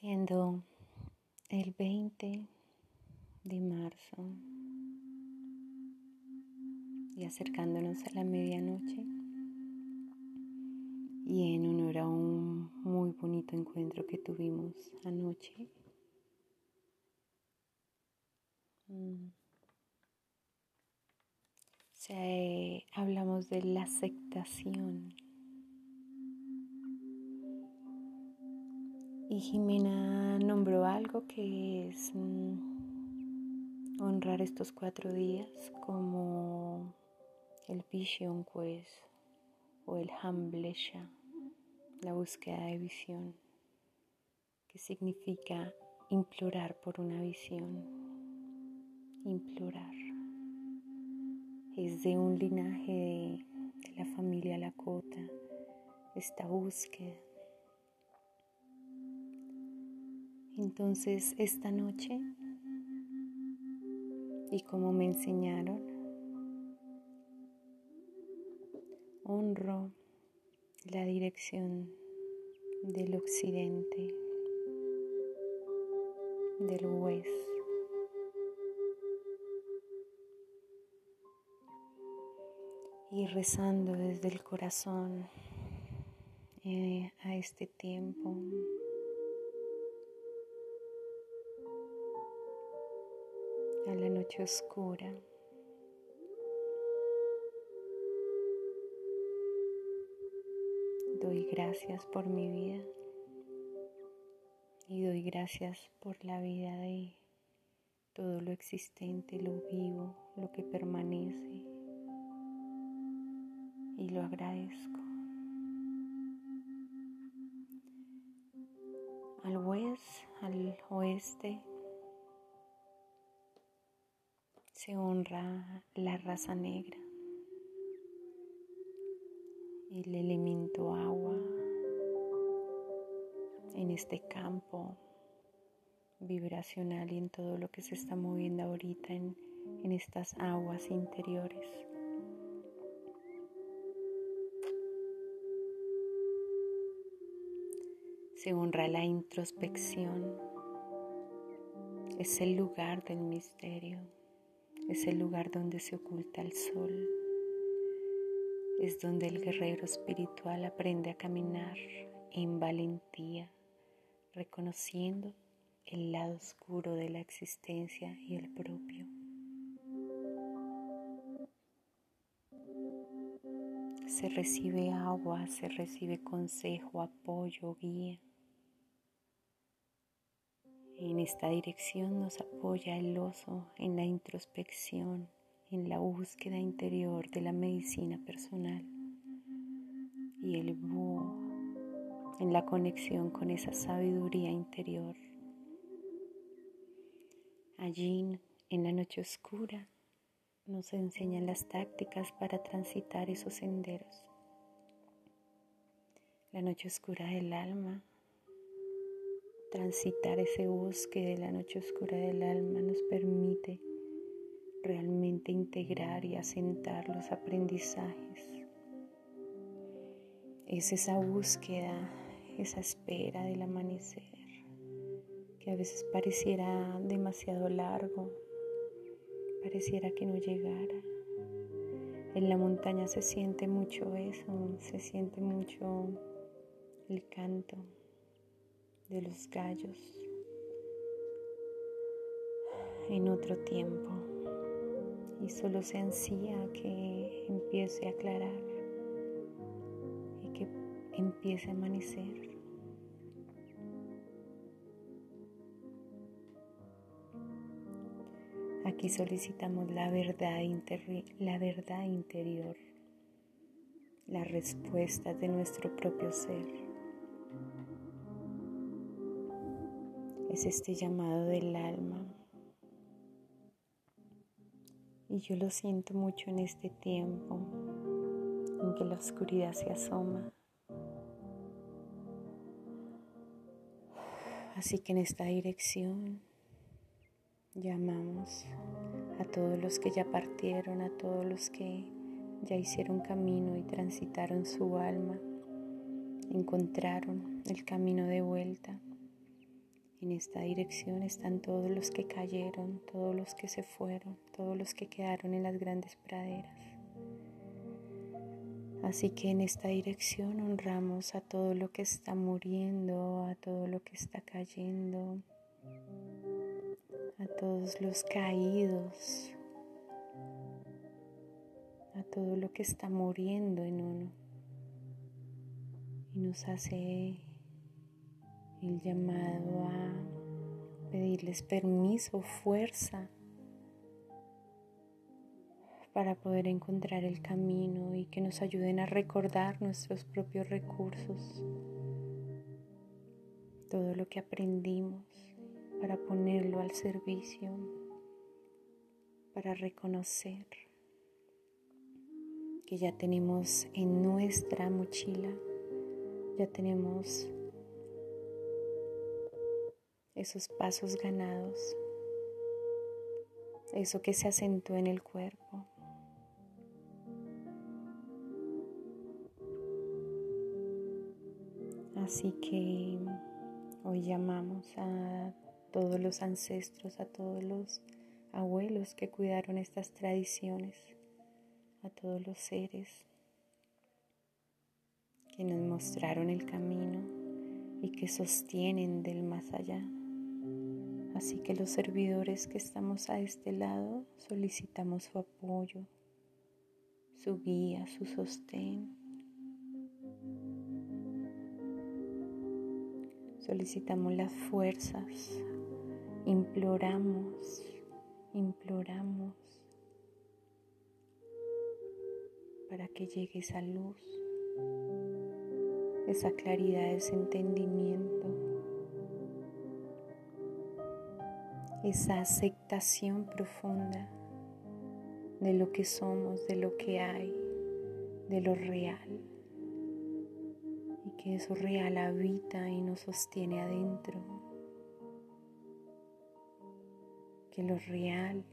siendo el 20 de marzo y acercándonos a la medianoche y en honor a un muy bonito encuentro que tuvimos anoche. Mm. hablamos de la aceptación Y Jimena nombró algo que es mm, honrar estos cuatro días como el Vision Quest o el Hamblesha, la búsqueda de visión, que significa implorar por una visión, implorar. Es de un linaje de, de la familia Lakota, esta búsqueda Entonces esta noche, y como me enseñaron, honro la dirección del occidente, del west. Y rezando desde el corazón eh, a este tiempo. A la noche oscura. Doy gracias por mi vida y doy gracias por la vida de todo lo existente, lo vivo, lo que permanece y lo agradezco. Al oeste, al oeste se honra la raza negra, el elemento agua en este campo vibracional y en todo lo que se está moviendo ahorita en, en estas aguas interiores. Se honra la introspección, es el lugar del misterio es el lugar donde se oculta el sol, es donde el guerrero espiritual aprende a caminar en valentía, reconociendo el lado oscuro de la existencia y el propio. Se recibe agua, se recibe consejo, apoyo, guía. En esta dirección nos apoya el oso en la introspección, en la búsqueda interior de la medicina personal y el búho en la conexión con esa sabiduría interior. Allí, en la noche oscura, nos enseñan las tácticas para transitar esos senderos. La noche oscura del alma transitar ese bosque de la noche oscura del alma nos permite realmente integrar y asentar los aprendizajes. Es esa búsqueda, esa espera del amanecer, que a veces pareciera demasiado largo, pareciera que no llegara. En la montaña se siente mucho eso, se siente mucho el canto, de los gallos en otro tiempo y solo se ansía que empiece a aclarar y que empiece a amanecer. Aquí solicitamos la verdad, la verdad interior, la respuesta de nuestro propio ser. Es este llamado del alma. Y yo lo siento mucho en este tiempo en que la oscuridad se asoma. Así que en esta dirección llamamos a todos los que ya partieron, a todos los que ya hicieron camino y transitaron su alma, encontraron el camino de vuelta En esta dirección están todos los que cayeron, todos los que se fueron, todos los que quedaron en las grandes praderas. Así que en esta dirección honramos a todo lo que está muriendo, a todo lo que está cayendo, a todos los caídos, a todo lo que está muriendo en uno. Y nos hace el llamado a pedirles permiso, fuerza para poder encontrar el camino y que nos ayuden a recordar nuestros propios recursos, todo lo que aprendimos para ponerlo al servicio, para reconocer que ya tenemos en nuestra mochila, ya tenemos esos pasos ganados, eso que se asentó en el cuerpo. Así que hoy llamamos a todos los ancestros, a todos los abuelos que cuidaron estas tradiciones, a todos los seres que nos mostraron el camino y que sostienen del más allá. Así que los servidores que estamos a este lado solicitamos su apoyo, su guía, su sostén. Solicitamos las fuerzas, imploramos, imploramos para que llegue esa luz, esa claridad, ese entendimiento, esa aceptación profunda de lo que somos, de lo que hay, de lo real que eso real habita y nos sostiene adentro, que lo real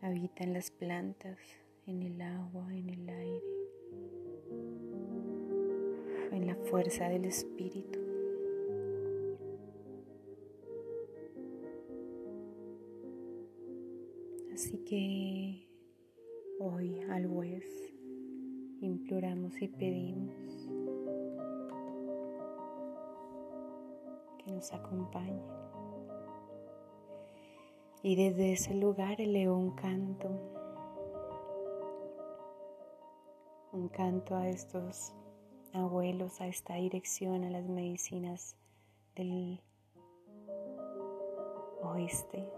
habita en las plantas, en el agua, en el aire, en la fuerza del espíritu. Así que hoy al juez imploramos y pedimos que nos acompañe. Y desde ese lugar elevó un canto, un canto a estos abuelos, a esta dirección, a las medicinas del oeste,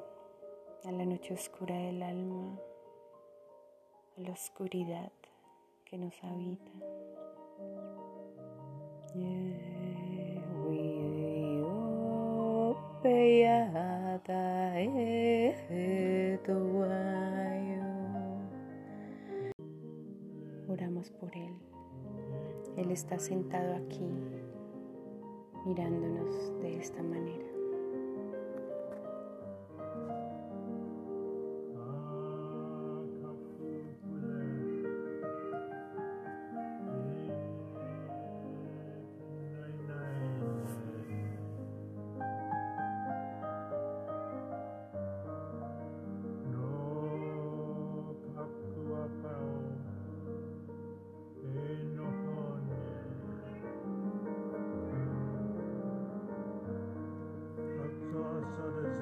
a la noche oscura del alma, a la oscuridad que nos habita. Oramos por Él. Él está sentado aquí mirándonos de esta manera. so does